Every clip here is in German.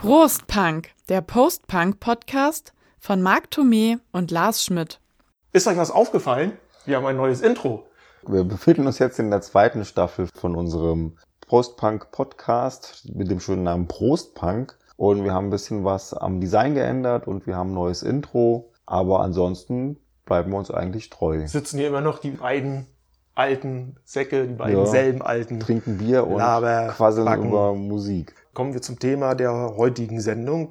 Prost Punk, der Post-Punk-Podcast von Marc Thomé und Lars Schmidt. Ist euch was aufgefallen? Wir haben ein neues Intro. Wir befinden uns jetzt in der zweiten Staffel von unserem Post-Punk-Podcast mit dem schönen Namen Prostpunk. Und wir haben ein bisschen was am Design geändert und wir haben ein neues Intro. Aber ansonsten bleiben wir uns eigentlich treu. Sitzen hier immer noch die beiden alten Säcke, die beiden ja, selben alten. Trinken Bier und Laber, quasseln Backen. über Musik. Kommen wir zum Thema der heutigen Sendung.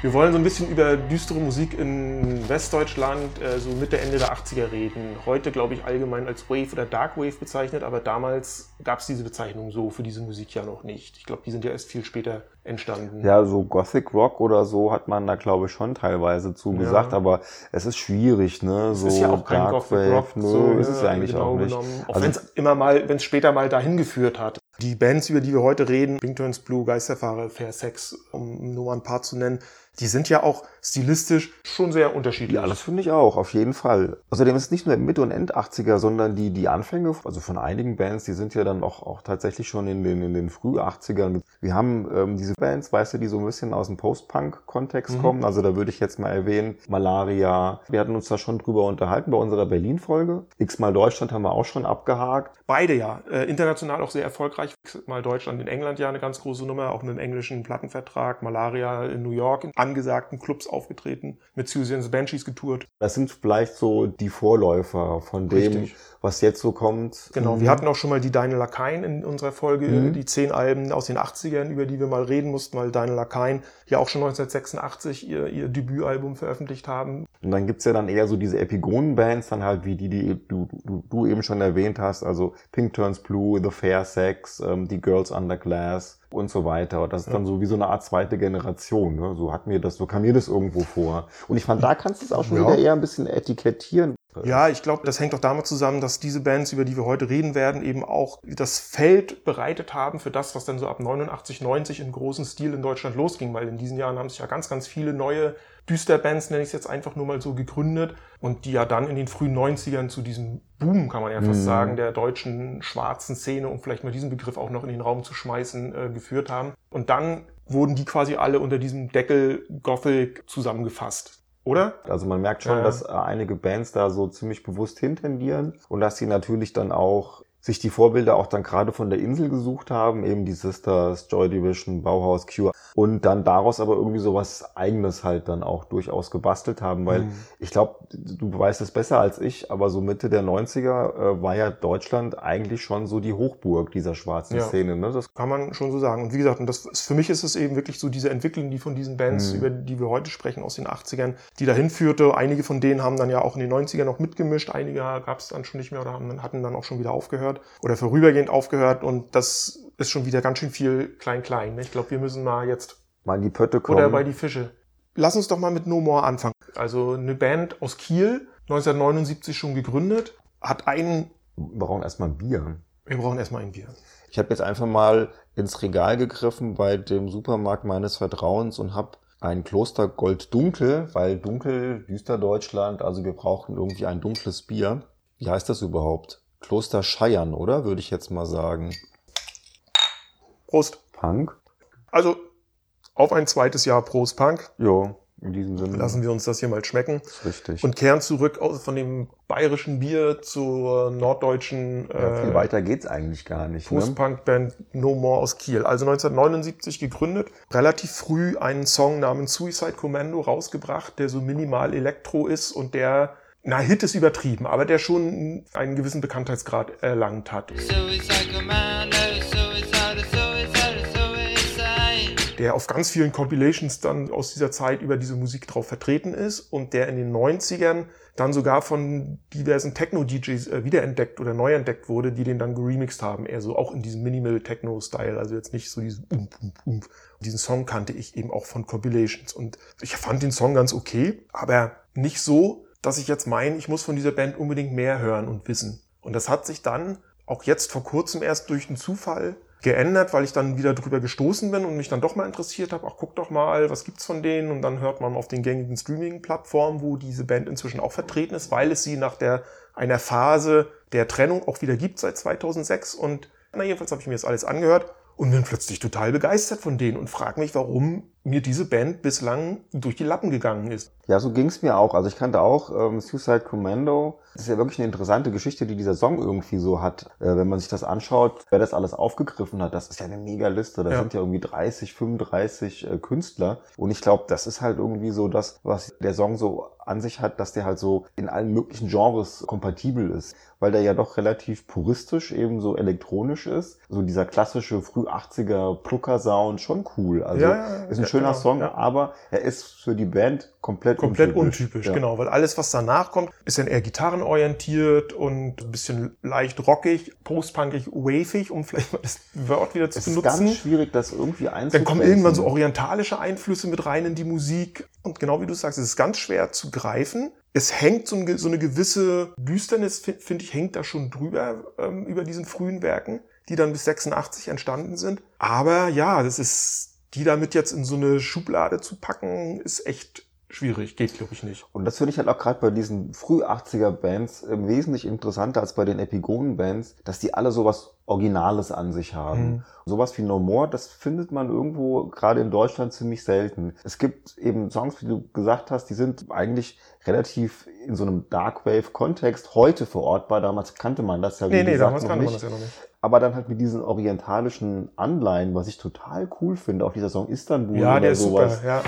Wir wollen so ein bisschen über düstere Musik in Westdeutschland, äh, so Mitte, Ende der 80er reden. Heute, glaube ich, allgemein als Wave oder Dark Wave bezeichnet, aber damals gab es diese Bezeichnung so für diese Musik ja noch nicht. Ich glaube, die sind ja erst viel später entstanden. Ja, so Gothic Rock oder so hat man da, glaube ich, schon teilweise zugesagt, ja. aber es ist schwierig, ne? Es so ist ja auch kein Dark Gothic Wave, Rock. Nö, so, ist es ja eigentlich genau auch nicht. Genommen. Auch Also- wenn es immer mal, wenn es später mal dahin geführt hat. Die Bands, über die wir heute reden, Pink Turns Blue, Geisterfahrer, Fair Sex, um nur mal ein paar zu nennen, die sind ja auch stilistisch schon sehr unterschiedlich. Ja, das finde ich auch, auf jeden Fall. Außerdem ist es nicht nur Mitte- und End-80er, sondern die, die Anfänge, also von einigen Bands, die sind ja dann auch, auch tatsächlich schon in den, in den Früh-80ern. Wir haben ähm, diese Bands, weißt du, die so ein bisschen aus dem Post-Punk-Kontext Mhm. kommen. Also da würde ich jetzt mal erwähnen, Malaria. Wir hatten uns da schon drüber unterhalten bei unserer Berlin-Folge. X-mal Deutschland haben wir auch schon abgehakt. Beide ja. Äh, international auch sehr erfolgreich. Mal Deutschland in England ja eine ganz große Nummer, auch mit dem englischen Plattenvertrag. Malaria in New York in angesagten Clubs aufgetreten, mit Susan's Banshees getourt. Das sind vielleicht so die Vorläufer von dem, Richtig. Was jetzt so kommt. Genau, Mhm. wir hatten auch schon mal die Daniel Lakaien in unserer Folge, Mhm. die zehn Alben aus den 80ern, über die wir mal reden mussten, weil Daniel Lakaien ja auch schon 1986 ihr, ihr Debütalbum veröffentlicht haben. Und dann gibt's ja dann eher so diese Epigonen-Bands, dann halt wie die, die du, du, du eben schon erwähnt hast, also Pink Turns Blue, The Fair Sex, ähm, die Girls Under Glass und so weiter. Und das ist dann so wie so eine Art zweite Generation. Ne? So hat mir das, so kam mir das irgendwo vor. Und ich fand, da kannst du es auch schon Ja. wieder eher ein bisschen etikettieren. Ja, ich glaube, das hängt auch damit zusammen, dass diese Bands, über die wir heute reden werden, eben auch das Feld bereitet haben für das, was dann so ab 89, 90 im großen Stil in Deutschland losging, weil in diesen Jahren haben sich ja ganz, ganz viele neue Düsterbands, nenne ich es jetzt einfach nur mal so, gegründet und die ja dann in den frühen 90ern zu diesem Boom, kann man ja fast Mhm. sagen, der deutschen schwarzen Szene, um vielleicht mal diesen Begriff auch noch in den Raum zu schmeißen, äh, geführt haben. Und dann wurden die quasi alle unter diesem Deckel Gothic zusammengefasst. Oder? Also man merkt schon, Ja. dass äh, einige Bands da so ziemlich bewusst hintendieren und dass sie natürlich dann auch sich die Vorbilder auch dann gerade von der Insel gesucht haben, eben die Sisters, Joy Division, Bauhaus, Cure und dann daraus aber irgendwie sowas eigenes halt dann auch durchaus gebastelt haben, weil Mhm. ich glaube, du weißt es besser als ich, aber so Mitte der 90er äh, war ja Deutschland eigentlich schon so die Hochburg dieser schwarzen Ja. Szene, ne? Das Kann man schon so sagen. Und wie gesagt, und das ist, für mich ist es eben wirklich so diese Entwicklung, die von diesen Bands, Mhm. über die wir heute sprechen, aus den 80ern, die dahin führte. Einige von denen haben dann ja auch in den 90ern noch mitgemischt, einige gab es dann schon nicht mehr oder haben, hatten dann auch schon wieder aufgehört oder vorübergehend aufgehört. Und das ist schon wieder ganz schön viel klein-klein. ne? Ich glaube, wir müssen mal jetzt mal in die Pötte kommen. oder bei die Fische. Lass uns doch mal mit No More anfangen. Also eine Band aus Kiel, 1979 schon gegründet, hat einen, Wir brauchen erstmal Bier. wir brauchen erstmal ein Bier. Ich habe jetzt einfach mal ins Regal gegriffen bei dem Supermarkt meines Vertrauens und habe ein Kloster Gold Dunkel, weil dunkel, düster Deutschland, also wir brauchen irgendwie ein dunkles Bier. Wie heißt das überhaupt? Kloster Scheiern, oder? Würde ich jetzt mal sagen. Prost. Punk? Also auf ein zweites Jahr Prost Punk. Jo, in diesem Sinne. Lassen wir uns das hier mal schmecken. richtig. Und kehren zurück aus- von dem bayerischen Bier zur norddeutschen ja, viel äh, weiter geht's eigentlich gar nicht. Ne? Post-Punk-Band No More aus Kiel. Also 1979 gegründet, relativ früh einen Song namens Suicide Commando rausgebracht, der so minimal Elektro ist und der, na, Hit ist übertrieben, aber der schon einen gewissen Bekanntheitsgrad erlangt hat. Der auf ganz vielen Compilations dann aus dieser Zeit über diese Musik drauf vertreten ist und der in den 90ern dann sogar von diversen Techno-DJs äh, wiederentdeckt oder neu entdeckt wurde, die den dann geremixed haben. Eher so auch in diesem Minimal-Techno-Style, also jetzt nicht so dieses Ump, Ump, Ump. Diesen Song kannte ich eben auch von Compilations und ich fand den Song ganz okay, aber nicht so, dass ich jetzt meine, ich muss von dieser Band unbedingt mehr hören und wissen. Und das hat sich dann auch jetzt vor kurzem erst durch einen Zufall geändert, weil ich dann wieder drüber gestoßen bin und mich dann doch mal interessiert habe, ach guck doch mal, was gibt's von denen und dann hört man auf den gängigen Streaming-Plattformen, wo diese Band inzwischen auch vertreten ist, weil es sie nach der einer Phase der Trennung auch wieder gibt seit 2006. Und na, jedenfalls habe ich mir das alles angehört und bin plötzlich total begeistert von denen und frage mich, warum mir diese Band bislang durch die Lappen gegangen ist. Ja, so ging's mir auch. Also ich kannte auch ähm, Suicide Commando. Das ist ja wirklich eine interessante Geschichte, die dieser Song irgendwie so hat. Äh, wenn man sich das anschaut, wer das alles aufgegriffen hat, das ist ja eine mega Liste. Da Ja. sind ja irgendwie 30, 35 äh, Künstler. Und ich glaube, das ist halt irgendwie so das, was der Song so an sich hat, dass der halt so in allen möglichen Genres kompatibel ist. Weil der ja doch relativ puristisch eben so elektronisch ist. So dieser klassische früh 80er Plucker-Sound, schon cool. Also Ja, ja, ist ein schöner genau, Song, ja. aber er ist für die Band komplett Komplett untypisch, Ja. genau, weil alles, was danach kommt, ist dann eher gitarrenorientiert und ein bisschen leicht rockig, postpunkig, wavig, um vielleicht mal das Wort wieder zu Es ist benutzen. ganz schwierig, das irgendwie Dann einzugrenzen. kommen irgendwann so orientalische Einflüsse mit rein in die Musik. Und genau wie du sagst, es ist ganz schwer zu greifen. Es hängt so, ein, so eine gewisse Düsternis, fi- finde ich, hängt da schon drüber ähm, über diesen frühen Werken, die dann bis 86 entstanden sind. Aber ja, das ist, die damit jetzt in so eine Schublade zu packen, ist echt schwierig. Geht, glaube ich, nicht. Und das finde ich halt auch gerade bei diesen früh 80er Bands äh, wesentlich interessanter als bei den Epigonen-Bands, dass die alle sowas Originales an sich haben. Mhm. Sowas wie No More, das findet man irgendwo gerade in Deutschland ziemlich selten. Es gibt eben Songs, wie du gesagt hast, die sind eigentlich relativ in so einem Darkwave-Kontext heute verortbar. Damals kannte man das ja, wie Nee, nee, gesagt, damals noch kannte man nicht. das ja noch nicht. Aber dann halt mit diesen orientalischen Anleihen, was ich total cool finde, auch dieser Song Istanbul Ja, oder der ist sowas. super, ja.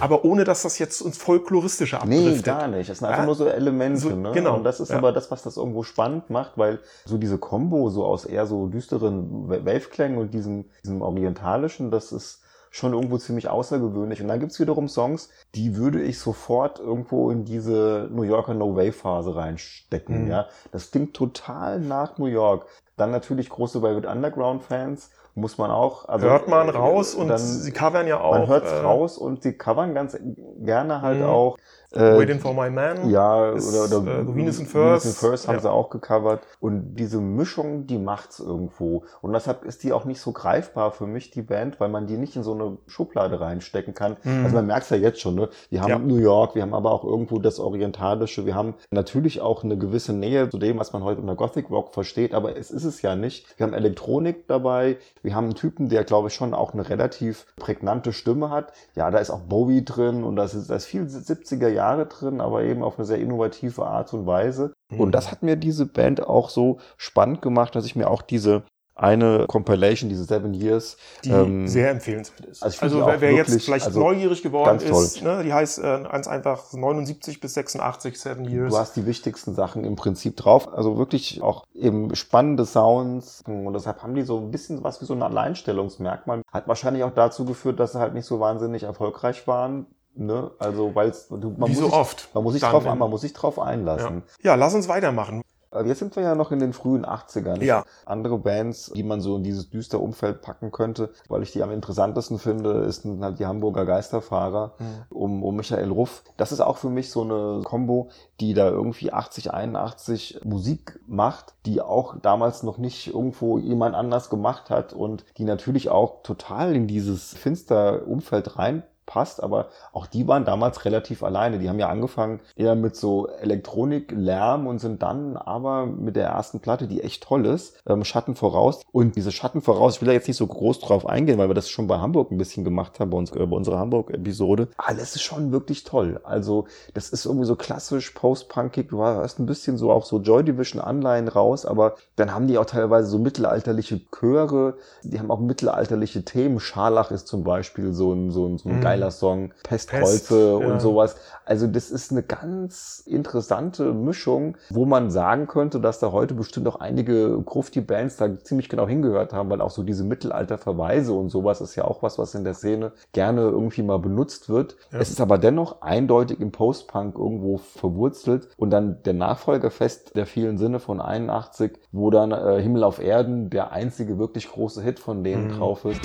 Aber ohne, dass das jetzt ins Folkloristische Nee, abdriftet. gar nicht. Das sind einfach Ja, nur so Elemente. so- ne? genau, Und das ist ja. aber das, was das irgendwo spannend macht, weil so diese Kombo so aus eher so düsteren Wave-Klängen und diesem, diesem orientalischen, das ist schon irgendwo ziemlich außergewöhnlich. Und dann gibt's wiederum Songs, die würde ich sofort irgendwo in diese New Yorker No-Wave-Phase reinstecken. Mhm. Ja, Das klingt total nach New York. Dann natürlich große Velvet Underground-Fans. Muss man auch. Also, Hört man äh, raus und dann, sie covern ja auch. man hört's äh, raus und sie covern ganz gerne halt Mhm. auch. Äh, Waiting for my man. ja, ist, oder, oder äh, Venus Venus First. in First haben Ja. sie auch gecovert. Und diese Mischung, die macht's irgendwo. Und deshalb ist die auch nicht so greifbar für mich, die Band, weil man die nicht in so eine Schublade reinstecken kann. Mhm. Also man merkt's ja jetzt schon, ne? Wir haben Ja. New York, wir haben aber auch irgendwo das Orientalische, wir haben natürlich auch eine gewisse Nähe zu dem, was man heute unter Gothic Rock versteht, aber es ist es ja nicht. Wir haben Elektronik dabei, wir haben einen Typen, der, glaube ich, schon auch eine relativ prägnante Stimme hat. Ja, da ist auch Bowie drin und da ist, da ist viel 70er Jahre drin, aber eben auf eine sehr innovative Art und Weise. Mhm. Und das hat mir diese Band auch so spannend gemacht, dass ich mir auch diese eine Compilation, diese Seven Years, die ähm, sehr empfehlenswert ist. also Also, wer, wer jetzt wirklich- vielleicht also neugierig geworden ist, ne, die heißt äh, ganz einfach 79 bis 86, Seven Years. Du hast die wichtigsten Sachen im Prinzip drauf. Also wirklich auch eben spannende Sounds. Und deshalb haben die so ein bisschen was wie so ein Alleinstellungsmerkmal. Hat wahrscheinlich auch dazu geführt, dass sie halt nicht so wahnsinnig erfolgreich waren. Ne? Also, weil man Wie muss so sich, oft. Man muss sich drauf, man muss sich drauf ja. einlassen. ja, lass uns weitermachen. Äh, Jetzt sind wir ja noch in den frühen 80ern. Ja. Andere Bands, die man so in dieses düstere Umfeld packen könnte, weil ich die am interessantesten finde, ist halt die Hamburger Geisterfahrer um, um Michael Ruff. Das ist auch für mich so eine Combo, die da irgendwie 80, 81 Musik macht, die auch damals noch nicht irgendwo jemand anders gemacht hat und die natürlich auch total in dieses finster Umfeld rein passt, aber auch die waren damals relativ alleine. Die haben ja angefangen eher mit so Elektronik, Lärm und sind dann aber mit der ersten Platte, die echt toll ist, ähm, Schatten voraus. Und diese Schatten voraus, ich will da jetzt nicht so groß drauf eingehen, weil wir das schon bei Hamburg ein bisschen gemacht haben, bei, uns, äh, bei unserer Hamburg-Episode. Alles ist schon wirklich toll. Also das ist irgendwie so klassisch post-punkig. Du hast ein bisschen so auch so Joy Division-Anleihen raus, aber dann haben die auch teilweise so mittelalterliche Chöre. Die haben auch mittelalterliche Themen. Scharlach ist zum Beispiel so ein, so ein, so ein Mhm. Geiler Song. Pestkreuze Pest, und ja. sowas. Also das ist eine ganz interessante Mischung, wo man sagen könnte, dass da heute bestimmt auch einige Grufti-Bands da ziemlich genau hingehört haben, weil auch so diese Mittelalter-Verweise und sowas ist ja auch was, was in der Szene gerne irgendwie mal benutzt wird. Ja. Es ist aber dennoch eindeutig im Post-Punk irgendwo verwurzelt und dann der Nachfolgerfest der vielen Sinne von 81, wo dann äh, Himmel auf Erden der einzige wirklich große Hit von denen Mhm. drauf ist.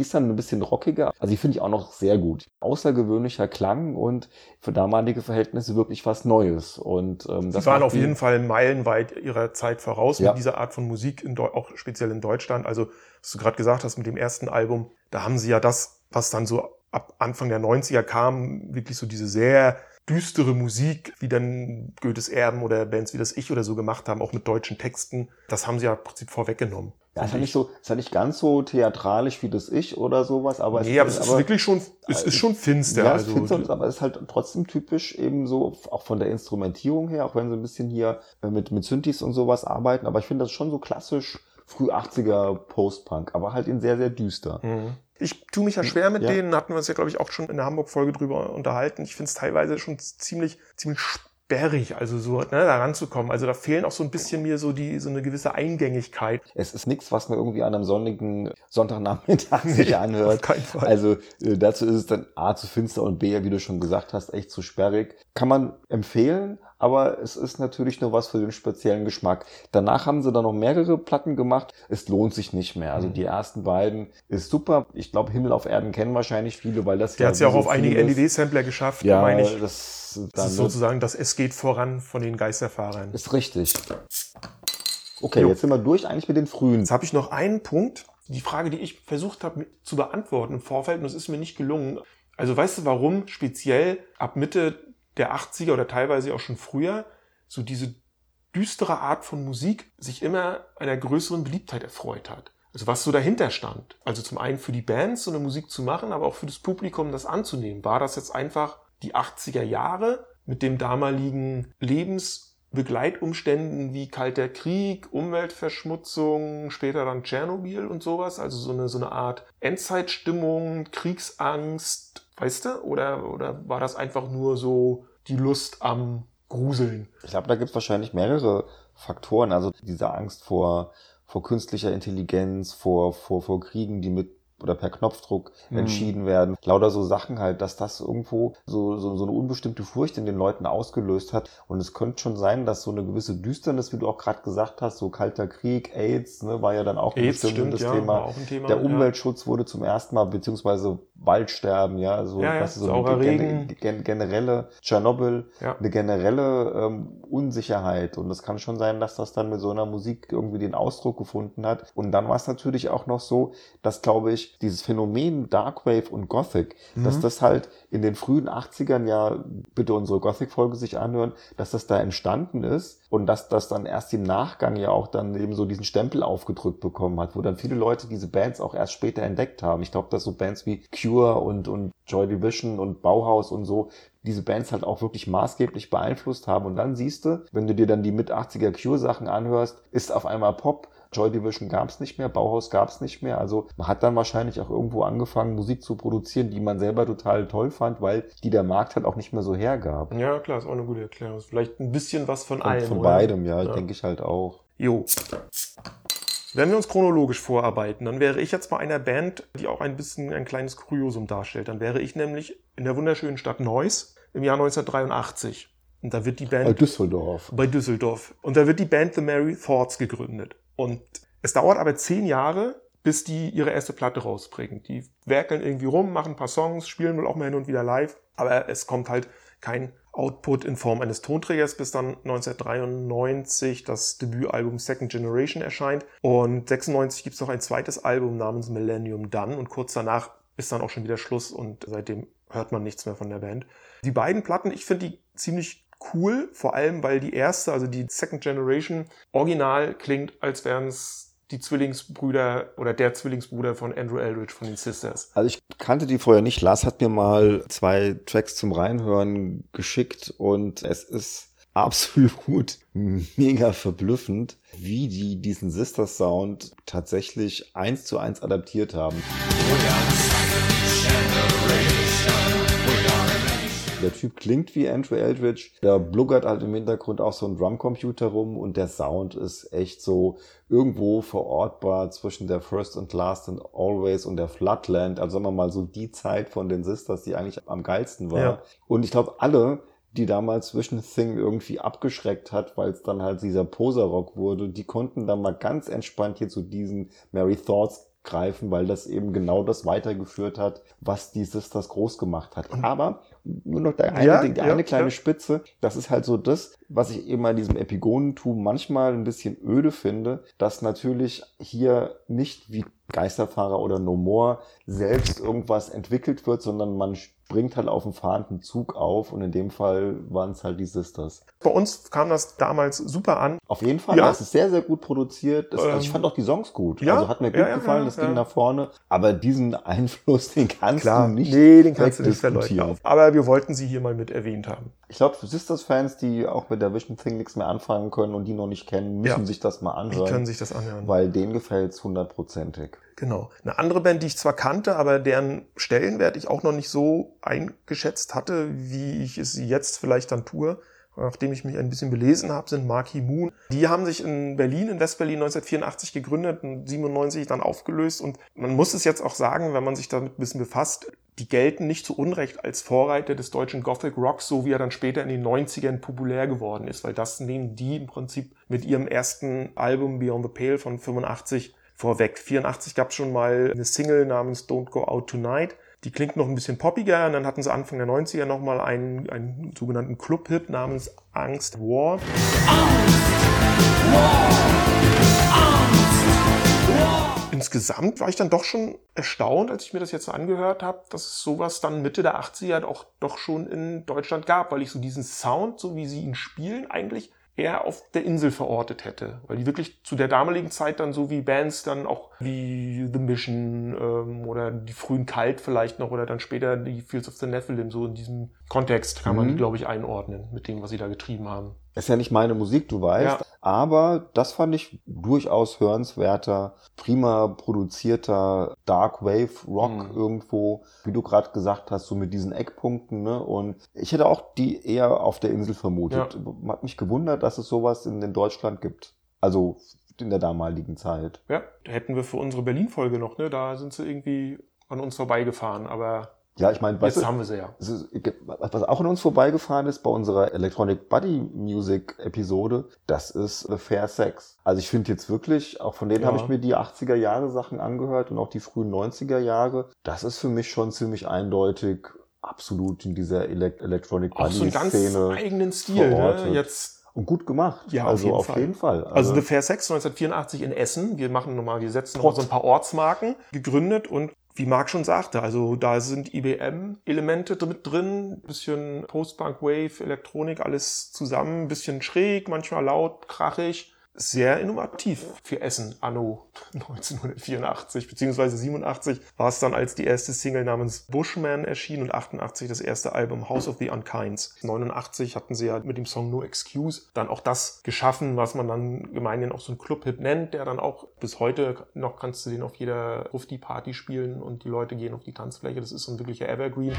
Die ist dann ein bisschen rockiger. Also die finde ich auch noch sehr gut. Außergewöhnlicher Klang und für damalige Verhältnisse wirklich was Neues. Und ähm, Sie waren auf jeden Fall meilenweit ihrer Zeit voraus Ja. mit dieser Art von Musik, auch speziell in Deutschland. Also, was du gerade gesagt hast mit dem ersten Album, da haben sie ja das, was dann so ab Anfang der 90er kam wirklich so diese sehr düstere Musik, wie dann Goethes Erben oder Bands wie das Ich oder so gemacht haben, auch mit deutschen Texten. Das haben sie ja im Prinzip vorweggenommen. Ja, ist ja nicht so, ist ja nicht ganz so theatralisch wie das Ich oder sowas, aber nee, aber es ist wirklich schon, es ist schon finster. Ja, also, es finster, aber es ist halt trotzdem typisch eben so, auch von der Instrumentierung her, auch wenn sie ein bisschen hier äh, mit, mit Synthes und sowas arbeiten, aber ich finde das schon so klassisch früh 80er Post-Punk, aber halt in sehr, sehr düster. Mhm. Ich tue mich ja schwer mit Ja. denen, hatten wir uns ja, glaube ich, auch schon in der Hamburg-Folge drüber unterhalten. Ich finde es teilweise schon ziemlich, ziemlich sperrig, also so, ne, da ranzukommen. Also da fehlen auch so ein bisschen mir so die, so eine gewisse Eingängigkeit. Es ist nichts, was man irgendwie an einem sonnigen Sonntagnachmittag sich Nee, anhört. auf keinen Fall. Also äh, dazu ist es dann A zu finster und B, wie du schon gesagt hast, echt zu sperrig. Kann man empfehlen, aber es ist natürlich nur was für den speziellen Geschmack. Danach haben sie dann noch mehrere Platten gemacht. Es lohnt sich nicht mehr. Also Mhm. die ersten beiden ist super. Ich glaube, Himmel auf Erden kennen wahrscheinlich viele, weil das Der hat es ja auch so auf einige NDW-Sampler geschafft, Ja, meine ich. das, Das ist sozusagen das Es geht voran von den Geisterfahrern. ist richtig. Okay, Jo. jetzt sind wir durch eigentlich mit den frühen. Jetzt habe ich noch einen Punkt, die Frage, die ich versucht habe zu beantworten im Vorfeld, und es ist mir nicht gelungen. Also weißt du, warum speziell ab Mitte der 80er oder teilweise auch schon früher so diese düstere Art von Musik sich immer einer größeren Beliebtheit erfreut hat? Also was so dahinter stand. Also zum einen für die Bands so eine Musik zu machen, aber auch für das Publikum das anzunehmen. War das jetzt einfach die 80er Jahre mit dem damaligen Lebensbegleitumständen wie Kalter Krieg, Umweltverschmutzung, später dann Tschernobyl und sowas? Also so eine, so eine Art Endzeitstimmung, Kriegsangst, weißt du? Oder, oder war das einfach nur so die Lust am Gruseln? Ich glaube, da gibt es wahrscheinlich mehrere Faktoren. Also diese Angst vor, vor künstlicher Intelligenz, vor, vor, vor Kriegen, die mit oder per Knopfdruck Hm. entschieden werden. Lauter so Sachen halt, dass das irgendwo so, so, so eine unbestimmte Furcht in den Leuten ausgelöst hat. Und es könnte schon sein, dass so eine gewisse Düsternis, wie du auch gerade gesagt hast, so kalter Krieg, AIDS, ne, war ja dann auch ein bestimmendes ja, Thema. ein Thema. Der ja. Umweltschutz wurde zum ersten Mal, beziehungsweise Waldsterben, ja, so, Ja, ja, was so eine gen- gen- generelle Tschernobyl, Ja. eine generelle ähm, Unsicherheit. Und es kann schon sein, dass das dann mit so einer Musik irgendwie den Ausdruck gefunden hat. Und dann war es natürlich auch noch so, dass, glaube ich, dieses Phänomen Darkwave und Gothic, dass Mhm. das halt in den frühen 80ern ja, bitte unsere Gothic-Folge sich anhören, dass das da entstanden ist und dass das dann erst im Nachgang ja auch dann eben so diesen Stempel aufgedrückt bekommen hat, wo dann viele Leute diese Bands auch erst später entdeckt haben. Ich glaube, dass so Bands wie Cure und, und Joy Division und Bauhaus und so diese Bands halt auch wirklich maßgeblich beeinflusst haben. Und dann siehst du, wenn du dir dann die mit 80er Cure-Sachen anhörst, ist auf einmal Pop. Joy Division gab es nicht mehr, Bauhaus gab es nicht mehr. Also man hat dann wahrscheinlich auch irgendwo angefangen, Musik zu produzieren, die man selber total toll fand, weil die der Markt halt auch nicht mehr so hergab. Ja, klar, ist auch eine gute Erklärung. Vielleicht ein bisschen was von allem. von oder? beidem, ja, Ja. denke ich halt auch. Jo. Wenn wir uns chronologisch vorarbeiten, dann wäre ich jetzt bei einer Band, die auch ein bisschen ein kleines Kuriosum darstellt. Dann wäre ich nämlich in der wunderschönen Stadt Neuss im Jahr 1983. Und da wird die Band Äh, Düsseldorf. bei Düsseldorf. Und da wird die Band The Merry Thoughts gegründet. Und es dauert aber zehn Jahre, bis die ihre erste Platte rausbringen. Die werkeln irgendwie rum, machen ein paar Songs, spielen wohl auch mal hin und wieder live. Aber es kommt halt kein Output in Form eines Tonträgers, bis dann 1993 das Debütalbum Second Generation erscheint. Und 96 gibt es noch ein zweites Album namens Millennium Done. Und kurz danach ist dann auch schon wieder Schluss und seitdem hört man nichts mehr von der Band. Die beiden Platten, ich finde die ziemlich cool, vor allem weil die erste, also die Second Generation, original klingt, als wären es die Zwillingsbrüder oder der Zwillingsbruder von Andrew Eldridge von den Sisters. Also ich kannte die vorher nicht. Lars hat mir mal zwei Tracks zum Reinhören geschickt und es ist absolut mega verblüffend, wie die diesen Sister Sound tatsächlich eins zu eins adaptiert haben. Der Typ klingt wie Andrew Eldridge. Da bluggert halt im Hintergrund auch so ein Drumcomputer rum und der Sound ist echt so irgendwo verortbar zwischen der First and Last and Always und der Floodland. Also sagen wir mal so die Zeit von den Sisters, die eigentlich am geilsten war. Ja. Und ich glaube, alle, die damals Vision Thing irgendwie abgeschreckt hat, weil es dann halt dieser Poser-Rock wurde, die konnten dann mal ganz entspannt hier zu diesen Mary Thoughts greifen, weil das eben genau das weitergeführt hat, was die Sisters groß gemacht hat. Aber nur noch der eine, Ja, die, die ja, eine kleine ja. Spitze, das ist halt so das, was ich eben an diesem Epigonentum manchmal ein bisschen öde finde, dass natürlich hier nicht wie Geisterfahrer oder No More selbst irgendwas entwickelt wird, sondern man springt halt auf einen fahrenden Zug auf und in dem Fall waren es halt die Sisters. Bei uns kam das damals super an. Auf jeden Fall, Ja. das ist sehr, sehr gut produziert. Das, also ich Ähm, fand auch die Songs gut. ja, also hat mir gut ja, gefallen, ja, das ging nach vorne. Aber diesen Einfluss, den kannst du nicht nee, den kannst du nicht verleugnen. Aber wir wollten sie hier mal mit erwähnt haben. Ich glaube, Sisters-Fans, die auch mit der Vision Thing nichts mehr anfangen können und die noch nicht kennen, müssen sich das mal Die können anhören, sich das anhören. weil denen gefällt's hundertprozentig. Genau. Eine andere Band, die ich zwar kannte, aber deren Stellenwert ich auch noch nicht so eingeschätzt hatte, wie ich es jetzt vielleicht dann tue, nachdem ich mich ein bisschen belesen habe, sind Marquee Moon. Die haben sich in Berlin, in Westberlin 1984 gegründet und 97 dann aufgelöst. Und man muss es jetzt auch sagen, wenn man sich damit ein bisschen befasst, die gelten nicht zu Unrecht als Vorreiter des deutschen Gothic Rocks, so wie er dann später in den 90ern populär geworden ist, weil das nehmen die im Prinzip mit ihrem ersten Album Beyond the Pale von 85 vorweg. 84 gab es schon mal eine Single namens Don't Go Out Tonight. Die klingt noch ein bisschen poppiger und dann hatten sie Anfang der 90er nochmal einen, einen sogenannten Club-Hit namens Angst War. Insgesamt war ich dann doch schon erstaunt, als ich mir das jetzt angehört habe, dass es sowas dann Mitte der 80er auch doch schon in Deutschland gab, weil ich so diesen Sound, so wie sie ihn spielen, eigentlich eher auf der Insel verortet hätte. Weil die wirklich zu der damaligen Zeit dann so wie Bands dann auch wie The Mission ähm, oder die frühen Kalt vielleicht noch oder dann später die Fields of the Nephilim, so in diesem Kontext kann man Mhm. die, glaube ich, einordnen mit dem, was sie da getrieben haben. Ist ja nicht meine Musik, du weißt. Ja. Aber das fand ich durchaus hörenswerter, prima produzierter Dark Wave Rock Mhm. irgendwo, wie du gerade gesagt hast, so mit diesen Eckpunkten. Ne? Und ich hätte auch die eher auf der Insel vermutet. Hat mich gewundert, dass es sowas in, in Deutschland gibt. Also in der damaligen Zeit. Ja, da hätten wir für unsere Berlin-Folge noch, ne? Da sind sie irgendwie an uns vorbeigefahren, aber Ja, ich meine, weißt jetzt du, haben wir sie ja. was auch an uns vorbeigefahren ist bei unserer Electronic Buddy Music Episode, das ist The Fair Sex. Also ich finde jetzt wirklich, auch von denen Ja. habe ich mir die 80er Jahre Sachen angehört und auch die frühen 90er Jahre. Das ist für mich schon ziemlich eindeutig absolut in dieser Ele Electronic Auch so Buddy einen ganz Szene eigenen Stil, ne? Jetzt, und gut gemacht. Ja, auf also jeden auf Fall. jeden Fall. also The Fair Sex 1984 in Essen. Wir machen nochmal, wir setzen noch so ein paar Ortsmarken gegründet und wie Marc schon sagte, also da sind IBM-Elemente mit drin, bisschen Post-Punk, Wave, Elektronik, alles zusammen, bisschen schräg, manchmal laut, krachig. Sehr innovativ für Essen anno 1984 beziehungsweise 87 war es dann als die erste Single namens Bushman erschien und 88 das erste Album House of the Unkinds. 89 hatten sie ja mit dem Song No Excuse dann auch das geschaffen, was man dann gemeinhin auch so ein Club-Hit nennt, der dann auch bis heute noch kannst du den auf jeder Rufti-Party spielen und die Leute gehen auf die Tanzfläche. Das ist so ein wirklicher Evergreen.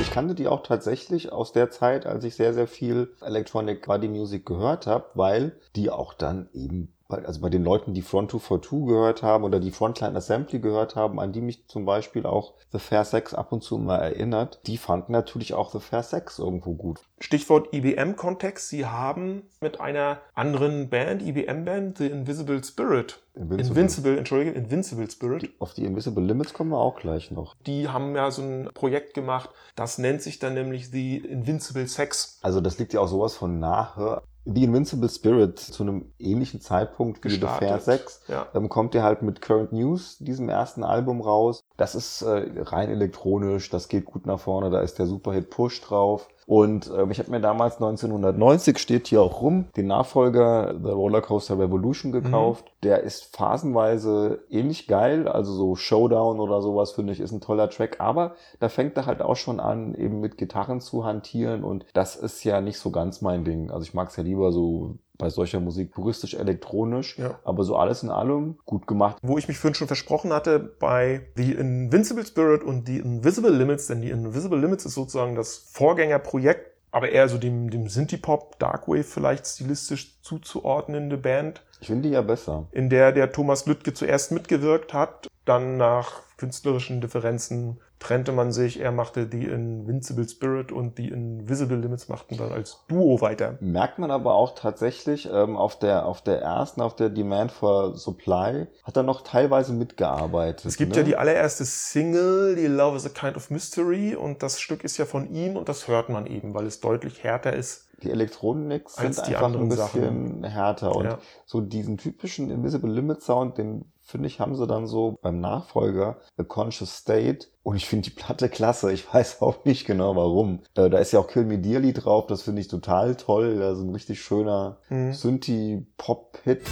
Ich kannte die auch tatsächlich aus der Zeit, als ich sehr, sehr viel Electronic Body Music gehört habe, weil die auch dann eben, also bei den Leuten, die Front 242 gehört haben oder die Frontline Assembly gehört haben, an die mich zum Beispiel auch The Fair Sex ab und zu mal erinnert, die fanden natürlich auch The Fair Sex irgendwo gut. Stichwort IBM-Kontext. Sie haben mit einer anderen Band, IBM-Band, The Invisible Spirit, Invincible. Invincible, entschuldige, Invincible Spirit, Auf die Invisible Limits kommen wir auch gleich noch. die haben ja so ein Projekt gemacht, das nennt sich dann nämlich The Invincible Sex. Also das liegt ja auch sowas von nahe. The Invincible Spirit zu einem ähnlichen Zeitpunkt wie The Gestartet. Fair Sex Ja. ähm, kommt ihr halt mit Current News, diesem ersten Album raus. Das ist äh, rein elektronisch, das geht gut nach vorne, da ist der Superhit Push drauf. Und ähm, ich habe mir damals 1990, steht hier auch rum, den Nachfolger The Rollercoaster Revolution gekauft. Der ist phasenweise ähnlich geil, also so Showdown oder sowas finde ich ist ein toller Track. Aber da fängt er halt auch schon an, eben mit Gitarren zu hantieren und das ist ja nicht so ganz mein Ding. Also ich mag es ja lieber so bei solcher Musik puristisch elektronisch, Ja. aber so alles in allem gut gemacht. Wo ich mich vorhin schon versprochen hatte, bei The Invincible Spirit und The Invisible Limits, denn The Invisible Limits ist sozusagen das Vorgängerprojekt, aber eher so dem, dem Synthie-Pop, Darkwave vielleicht stilistisch zuzuordnende Band, Ich finde die ja besser. in der der Thomas Lüttke zuerst mitgewirkt hat, dann nach künstlerischen Differenzen trennte man sich. Er machte die Invincible Spirit und die Invisible Limits machten dann als Duo weiter. Merkt man aber auch tatsächlich ähm, auf der auf der ersten, auf der Demand for Supply, hat er noch teilweise mitgearbeitet. Es gibt ne? ja die allererste Single, die Love is a Kind of Mystery, und das Stück ist ja von ihm und das hört man eben, weil es deutlich härter ist. Die Elektronik sind einfach ein bisschen härter und Ja. so diesen typischen Invisible Limit Sound, den finde ich, haben sie dann so beim Nachfolger A Conscious State und ich finde die Platte klasse. Ich weiß auch nicht genau warum. Äh, da ist ja auch Kill Me Dearly drauf, das finde ich total toll. Da ist ein richtig schöner Mhm. Synthie-Pop-Hit.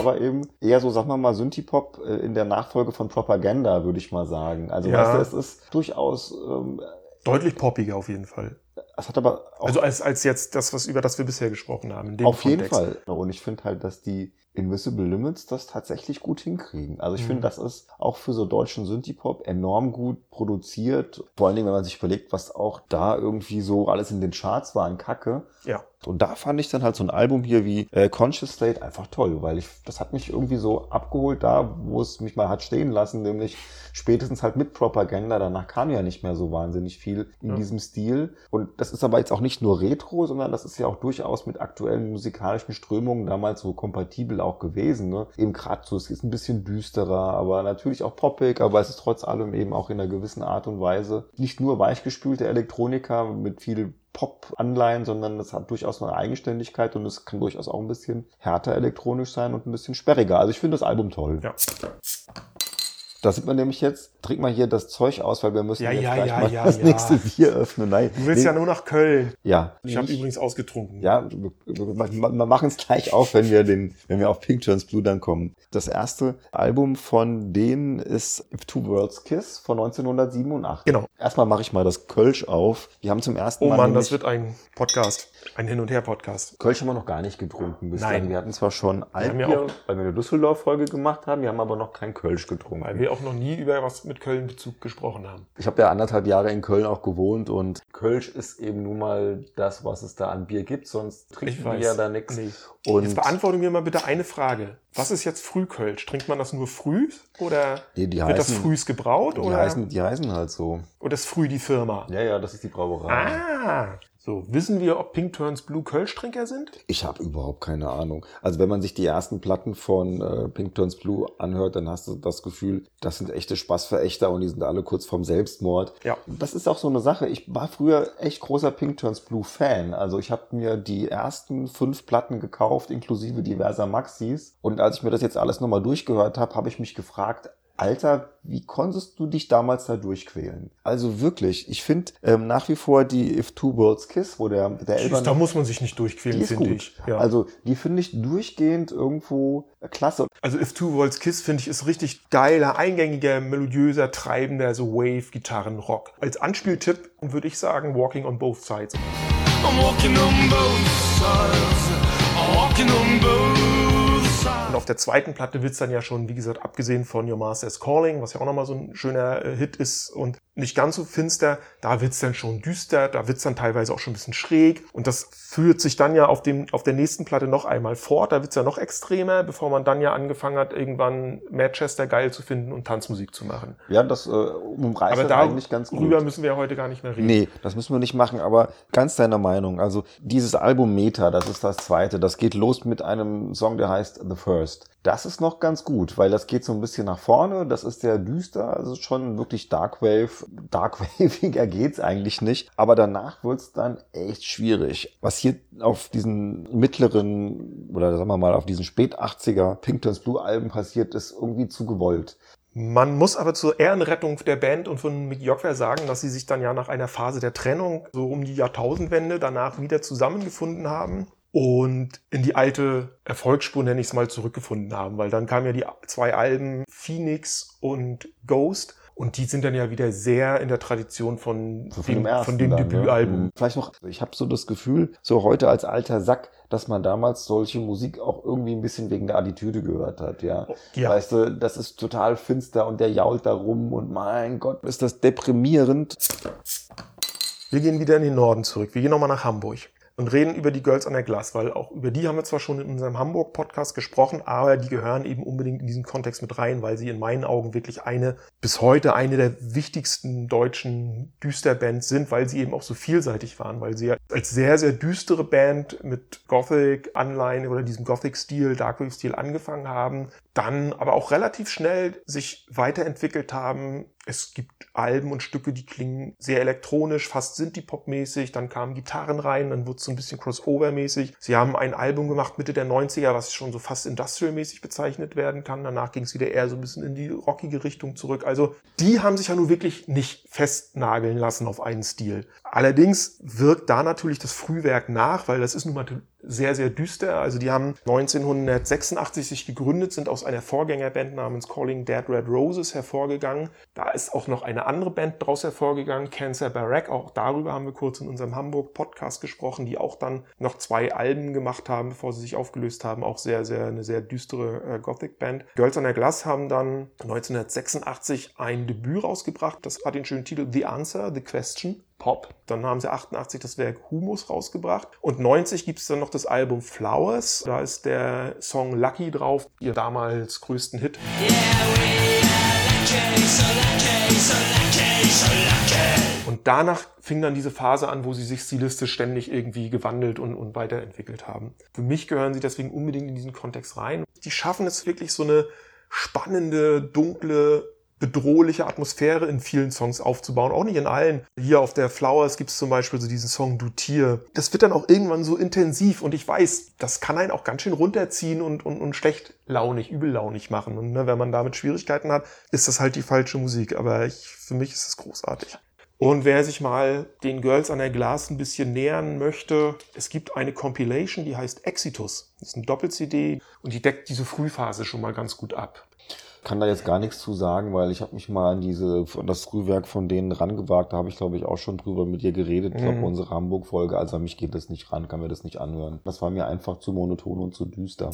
Aber eben eher so, sagen wir mal, Synthie-Pop äh, in der Nachfolge von Propaganda, würde ich mal sagen. Also, Ja. weißt du, es ist durchaus, ähm, Deutlich poppiger auf jeden Fall. Es hat aber auch Also als, als jetzt das, was über das wir bisher gesprochen haben. In dem auf jeden Kontext. Fall. Und ich finde halt, dass die Invisible Limits das tatsächlich gut hinkriegen. Also ich Mhm. finde, das ist auch für so deutschen Synthie-Pop enorm gut produziert. Vor allen Dingen, wenn man sich überlegt, was auch da irgendwie so alles in den Charts war an Kacke. Ja. Und da fand ich dann halt so ein Album hier wie äh, Conscious State einfach toll, weil ich, das hat mich irgendwie so abgeholt da, wo es mich mal hat stehen lassen, nämlich spätestens halt mit Propaganda. Danach kam ja nicht mehr so wahnsinnig viel in Ja. diesem Stil. Und das ist aber jetzt auch nicht nur Retro, sondern das ist ja auch durchaus mit aktuellen musikalischen Strömungen damals so kompatibel auch gewesen. Ne? Eben gerade so, es ist ein bisschen düsterer, aber natürlich auch poppig, aber es ist trotz allem eben auch in einer gewissen Art und Weise nicht nur weichgespülte Elektronika mit viel Pop-Anleihen, sondern es hat durchaus eine Eigenständigkeit und es kann durchaus auch ein bisschen härter elektronisch sein und ein bisschen sperriger. Also ich finde das Album toll. Ja. Da sind wir nämlich jetzt, trink mal hier das Zeug aus, weil wir müssen Ja, jetzt ja, gleich ja, mal das nächste Bier öffnen. Nein, Du willst nee, ja nur nach Köln. ja. Ich habe übrigens ausgetrunken. ja, wir, wir, wir wir machen es gleich auf, wenn wir den, wenn wir auf Pink Turns Blue dann kommen. Das erste Album von denen ist If Two Worlds Kiss von 1987. Genau. Erstmal mache ich mal das Kölsch auf. Wir haben zum ersten Oh Mal Mann, nämlich- das wird ein Podcast. Ein Hin- und Her-Podcast. Kölsch haben wir noch gar nicht getrunken bislang. Nein. Wir hatten zwar schon Altbier, auch- weil wir eine Düsseldorf-Folge gemacht haben, wir haben aber noch kein Kölsch getrunken. Weil wir auch noch nie über was mit Köln-Bezug gesprochen haben. Ich habe ja anderthalb Jahre in Köln auch gewohnt und Kölsch ist eben nun mal das, was es da an Bier gibt, sonst trinken wir ja da nichts. Nee. Und Jetzt beantworte mir mal bitte eine Frage. Was ist jetzt Frühkölsch? Trinkt man das nur früh oder Nee, die wird das heißen- frühs gebraut die, oder, heißen, die heißen halt so. oder ist früh die Firma? Ja, ja, das ist die Brauerei. Ah, so. Wissen wir, ob Pink Turns Blue Kölsch-Trinker sind? Ich habe überhaupt keine Ahnung. Also wenn man sich die ersten Platten von äh, Pink Turns Blue anhört, dann hast du das Gefühl, das sind echte Spaßverächter und die sind alle kurz vorm Selbstmord. Ja. Das ist auch so eine Sache. Ich war früher echt großer Pink Turns Blue Fan. Also ich habe mir die ersten fünf Platten gekauft, inklusive diverser Maxis. Und als ich mir das jetzt alles nochmal durchgehört habe, habe ich mich gefragt, Alter, wie konntest du dich damals da durchquälen? Also wirklich, ich finde ähm, nach wie vor die If Two Worlds Kiss, wo der, der Elber Da muss man sich nicht die durchquälen, ist finde gut. ich. Ja. Also die finde ich durchgehend irgendwo klasse. Also If Two Worlds Kiss finde ich ist richtig geiler, eingängiger, melodiöser, treibender, so Wave-Gitarren-Rock. Als Anspieltipp würde ich sagen Walking on Both Sides. I'm walking on both sides. I'm walking on both sides. Und auf der zweiten Platte wird's dann ja schon, wie gesagt, abgesehen von Your Master's Calling, was ja auch nochmal so ein schöner äh, Hit ist und nicht ganz so finster, da wird's dann schon düster, da wird's dann teilweise auch schon ein bisschen schräg und das führt sich dann ja auf, dem, auf der nächsten Platte noch einmal fort, da wird's ja noch extremer, bevor man dann ja angefangen hat, irgendwann Manchester geil zu finden und Tanzmusik zu machen. Ja, das äh, umreißt Aber da eigentlich ganz gut. rüber müssen wir ja heute gar nicht mehr reden. Nee, das müssen wir nicht machen, aber ganz deiner Meinung. Also dieses Album Meta, das ist das zweite, das geht los mit einem Song, der heißt The First. Das ist noch ganz gut, weil das geht so ein bisschen nach vorne, das ist sehr düster, also schon wirklich Darkwave. Darkwaviger geht's eigentlich nicht, aber danach wird's dann echt schwierig. Was hier auf diesen mittleren, oder sagen wir mal, auf diesen spät 80er Pink Turns Blue Alben passiert, ist irgendwie zu gewollt. Man muss aber zur Ehrenrettung der Band und von Mick Jogger sagen, dass sie sich dann ja nach einer Phase der Trennung so um die Jahrtausendwende danach wieder zusammengefunden haben und in die alte Erfolgsspur, nenne ich es mal, zurückgefunden haben. Weil dann kamen ja die zwei Alben Phoenix und Ghost und die sind dann ja wieder sehr in der Tradition von, So den, ersten von den dann, ne? Debütalben. Mhm. Vielleicht noch, ich habe so das Gefühl, so heute als alter Sack, dass man damals solche Musik auch irgendwie ein bisschen wegen der Attitüde gehört hat, ja. Ja. Weißt du, das ist total finster und der jault da rum und mein Gott, ist das deprimierend. Wir gehen wieder in den Norden zurück. Wir gehen nochmal nach Hamburg. Und reden über die Girls on the Glass, weil auch über die haben wir zwar schon in unserem Hamburg-Podcast gesprochen, aber die gehören eben unbedingt in diesen Kontext mit rein, weil sie in meinen Augen wirklich eine, bis heute eine der wichtigsten deutschen Düsterbands sind, weil sie eben auch so vielseitig waren, weil sie als sehr, sehr düstere Band mit Gothic-Anleihen oder diesem Gothic-Stil, Darkwave-Stil angefangen haben, dann aber auch relativ schnell sich weiterentwickelt haben. Es gibt Alben und Stücke, die klingen sehr elektronisch, fast Synthie-Pop-mäßig. Dann kamen Gitarren rein, dann wurde es so ein bisschen Crossover-mäßig. Sie haben ein Album gemacht Mitte der 90er, was schon so fast Industrial-mäßig bezeichnet werden kann. Danach ging es wieder eher so ein bisschen in die rockige Richtung zurück. Also die haben sich ja nun wirklich nicht festnageln lassen auf einen Stil. Allerdings wirkt da natürlich das Frühwerk nach, weil das ist nun mal sehr, sehr düster. Also die haben 1986 sich gegründet, sind aus einer Vorgängerband namens Calling Dead Red Roses hervorgegangen. Da ist auch noch eine andere Band daraus hervorgegangen, Cancer Barack. Auch darüber haben wir kurz in unserem Hamburg-Podcast gesprochen, die auch dann noch zwei Alben gemacht haben, bevor sie sich aufgelöst haben. Auch sehr, sehr, eine sehr düstere äh, Gothic-Band. Girls on the Glass haben dann 1986 ein Debüt rausgebracht. Das hat den schönen Titel The Answer, The Question. Pop. Dann haben sie 88 das Werk Humus rausgebracht. Und 90 gibt es dann noch das Album Flowers. Da ist der Song Lucky drauf, ihr damals größten Hit. Und danach fing dann diese Phase an, wo sie sich stilistisch ständig irgendwie gewandelt und, und weiterentwickelt haben. Für mich gehören sie deswegen unbedingt in diesen Kontext rein. Die schaffen es wirklich so eine spannende, dunkle, bedrohliche Atmosphäre in vielen Songs aufzubauen, auch nicht in allen. Hier auf der Flowers gibt es zum Beispiel so diesen Song Du Tier. Das wird dann auch irgendwann so intensiv und ich weiß, das kann einen auch ganz schön runterziehen und, und, und schlecht launig, übellaunig machen. Und ne, wenn man damit Schwierigkeiten hat, ist das halt die falsche Musik. Aber ich, für mich ist es großartig. Und wer sich mal den Girls an der Glas ein bisschen nähern möchte, es gibt eine Compilation, die heißt Exitus. Das ist eine Doppel-CD und die deckt diese Frühphase schon mal ganz gut ab kann da jetzt gar nichts zu sagen, weil ich habe mich mal an diese an das Frühwerk von denen rangewagt. Da habe ich, glaube ich, auch schon drüber mit dir geredet. Ich glaube, Mhm. unsere Hamburg-Folge. Also an mich geht das nicht ran, kann mir das nicht anhören. Das war mir einfach zu monoton und zu düster.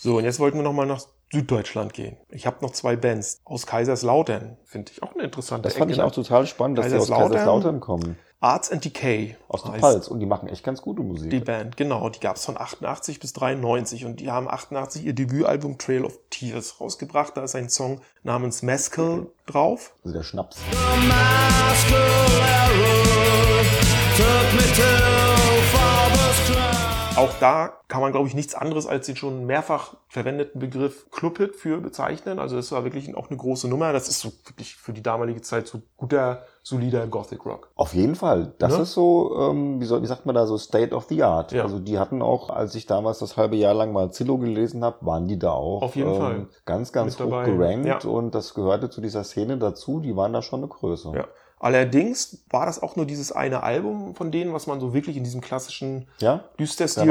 So, und jetzt wollten wir nochmal nach Süddeutschland gehen. Ich habe noch zwei Bands aus Kaiserslautern. Finde ich auch eine interessante Das fand Ecke, ich ne? auch total spannend, dass die aus Kaiserslautern? Kaiserslautern kommen. Arts and Decay. Aus der Pfalz. Und die machen echt ganz gute Musik. Die Band, genau. Die gab es von 88 bis 93 und die haben 88 ihr Debütalbum Trail of Tears rausgebracht. Da ist ein Song namens Mescal drauf. also der Schnaps. Auch da kann man, glaube ich, nichts anderes als den schon mehrfach verwendeten Begriff Clubhit für bezeichnen. Also das war wirklich auch eine große Nummer. Das ist so wirklich für die damalige Zeit so guter, solider Gothic Rock. Auf jeden Fall. Das Ne? ist so, ähm, wie, soll, wie sagt man da, so State of the Art. Ja. Also die hatten auch, als ich damals das halbe Jahr lang mal Zillow gelesen habe, waren die da auch Auf jeden ähm, Fall. ganz, ganz Mit hoch dabei. gerankt Ja. und das gehörte zu dieser Szene dazu. Die waren da schon eine Größe. Ja. Allerdings war das auch nur dieses eine Album von denen, was man so wirklich in diesem klassischen Ja? Düsterstil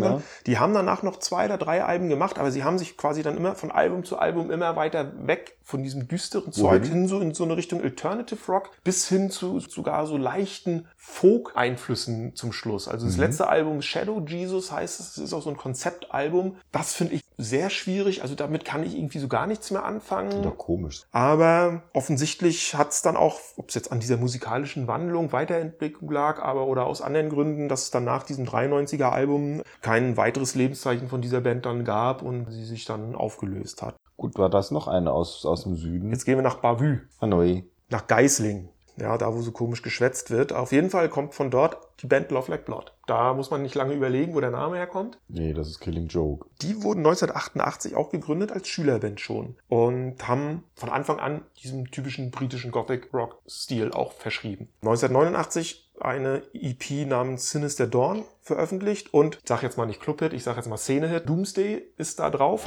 kann. mehr. Die haben danach noch zwei oder drei Alben gemacht, aber sie haben sich quasi dann immer von Album zu Album immer weiter weg von diesem düsteren Zeug Wohin? hin so in so eine Richtung Alternative Rock bis hin zu sogar so leichten Folk-Einflüssen zum Schluss. Also Mhm. das letzte Album Shadow Jesus heißt es, es ist auch so ein Konzeptalbum. Das finde ich sehr schwierig. Also damit kann ich irgendwie so gar nichts mehr anfangen. Doch komisch. Aber offensichtlich hat es dann auch, ob es jetzt an dieser musikalischen Wandlung, Weiterentwicklung lag, aber oder aus anderen Gründen, dass es dann nach diesem 93er Album kein weiteres Lebenszeichen von dieser Band dann gab und sie sich dann aufgelöst hat. Gut, war das noch eine aus, aus dem Süden? Jetzt gehen wir nach Bavü, Hanoi. nach Geislingen. Ja, da wo so komisch geschwätzt wird. Auf jeden Fall kommt von dort die Band Love Like Blood. Da muss man nicht lange überlegen, wo der Name herkommt. Nee, das ist Killing Joke. Die wurden 1988 auch gegründet als Schülerband schon und haben von Anfang an diesem typischen britischen Gothic Rock Stil auch verschrieben. 1989 eine EP namens Sinister Dawn veröffentlicht und ich sag jetzt mal nicht Clubhit, ich sag jetzt mal Szenehit. Doomsday ist da drauf.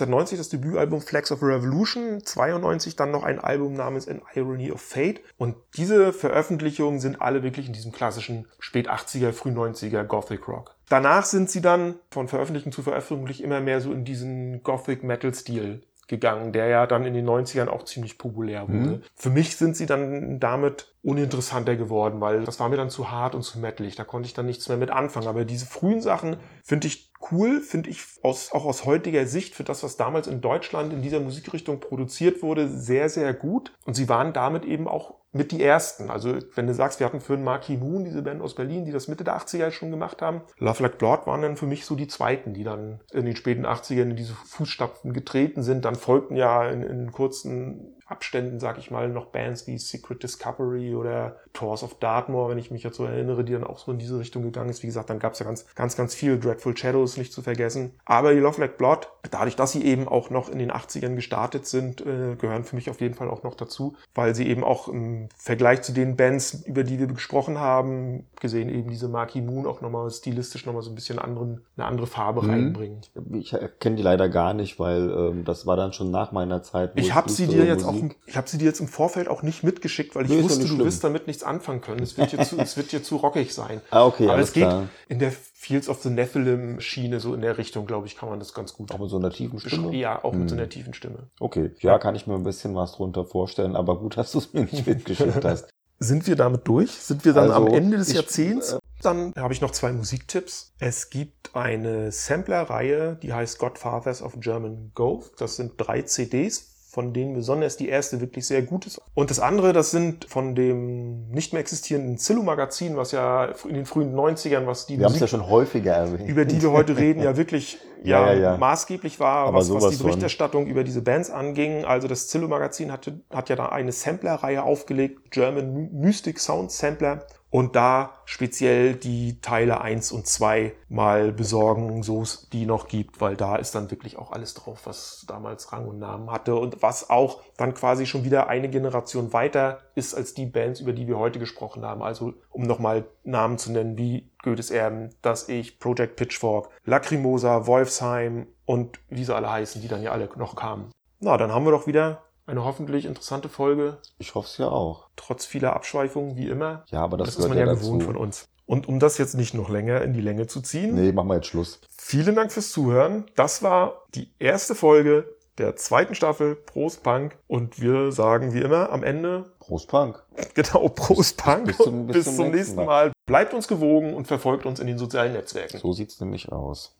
1990 das Debütalbum Flags of Revolution, 92 dann noch ein Album namens An Irony of Fate. Und diese Veröffentlichungen sind alle wirklich in diesem klassischen spät 80er, früh 90er Gothic Rock. Danach sind sie dann von Veröffentlichung zu Veröffentlichung immer mehr so in diesen Gothic Metal Stil gegangen, der ja dann in den 90ern auch ziemlich populär wurde. Für mich sind sie dann damit uninteressanter geworden, weil das war mir dann zu hart und zu metalig. Da konnte ich dann nichts mehr mit anfangen. Aber diese frühen Sachen finde ich cool, finde ich aus, auch aus heutiger Sicht für das, was damals in Deutschland in dieser Musikrichtung produziert wurde, sehr, sehr gut. Und sie waren damit eben auch mit die ersten. Also wenn du sagst, wir hatten für einen Marquis Moon, diese Band aus Berlin, die das Mitte der 80er schon gemacht haben. Love Like Blood waren dann für mich so die zweiten, die dann in den späten 80ern in diese Fußstapfen getreten sind. Dann folgten ja in, in kurzen Abständen, sag ich mal, noch Bands wie Secret Discovery oder Tours of Dartmoor, wenn ich mich jetzt so erinnere, die dann auch so in diese Richtung gegangen ist. Wie gesagt, dann gab es ja ganz, ganz, ganz viel Dreadful Shadows nicht zu vergessen. Aber die Love Like Blood, dadurch, dass sie eben auch noch in den 80ern gestartet sind, äh, gehören für mich auf jeden Fall auch noch dazu, weil sie eben auch im Vergleich zu den Bands, über die wir gesprochen haben, gesehen eben diese Marquis Moon auch nochmal stilistisch nochmal so ein bisschen anderen, eine andere Farbe Mhm. reinbringen. Ich kenne die leider gar nicht, weil ähm, das war dann schon nach meiner Zeit. Ich habe sie dir jetzt auch, Musik- ich habe sie dir jetzt im Vorfeld auch nicht mitgeschickt, weil ich wusste, du wirst damit nichts anfangen können. Es wird dir zu, es wird dir zu rockig sein. Ah, okay, Aber es geht klar. in der Fields of the Nephilim Schiene so in der Richtung, glaube ich, kann man das ganz gut Auch mit so einer tiefen. Stimme? Ja, auch mit so Hm. einer tiefen Stimme. Okay, ja, kann ich mir ein bisschen was drunter vorstellen, aber gut, dass du es mir nicht mitgeschickt hast. Sind wir damit durch? Sind wir dann Also, am Ende des ich- Jahrzehnts? Dann habe ich noch zwei Musiktipps. Es gibt eine Sampler-Reihe, die heißt Godfathers of German Go. Das sind drei CDs, von denen besonders die erste wirklich sehr gut ist. Und das andere, das sind von dem nicht mehr existierenden Zillow-Magazin, was ja in den frühen 90ern, was die Wir es ja Musik, schon häufiger erwähnt. über die wir heute reden, ja wirklich ja, Ja, ja, maßgeblich war, was, was die von. Berichterstattung über diese Bands anging. Also das Zillow-Magazin hatte, hat ja da eine Sampler-Reihe aufgelegt, German Mystic Sound Sampler. Und da speziell die Teile 1 und 2 mal besorgen, so es die noch gibt, weil da ist dann wirklich auch alles drauf, was damals Rang und Namen hatte und was auch dann quasi schon wieder eine Generation weiter ist als die Bands, über die wir heute gesprochen haben. Also um nochmal Namen zu nennen wie Goethes Erben, Das Ich, Project Pitchfork, Lacrimosa, Wolfsheim und wie sie alle heißen, die dann ja alle noch kamen. Na, dann haben wir doch wieder eine hoffentlich interessante Folge, Ich hoffe es ja auch. trotz vieler Abschweifungen, wie immer. Ja, aber das, Das, ist man ja dazu. gewohnt von uns. Und um das jetzt nicht noch länger in die Länge zu ziehen, Nee, machen wir jetzt Schluss. vielen Dank fürs Zuhören. Das war die erste Folge der zweiten Staffel Prost Punk. Und wir sagen wie immer am Ende, Prost Punk. genau, Prost Punk. bis zum- bis bis zum nächsten nächsten Mal. Bleibt uns gewogen und verfolgt uns in den sozialen Netzwerken. So sieht's nämlich aus.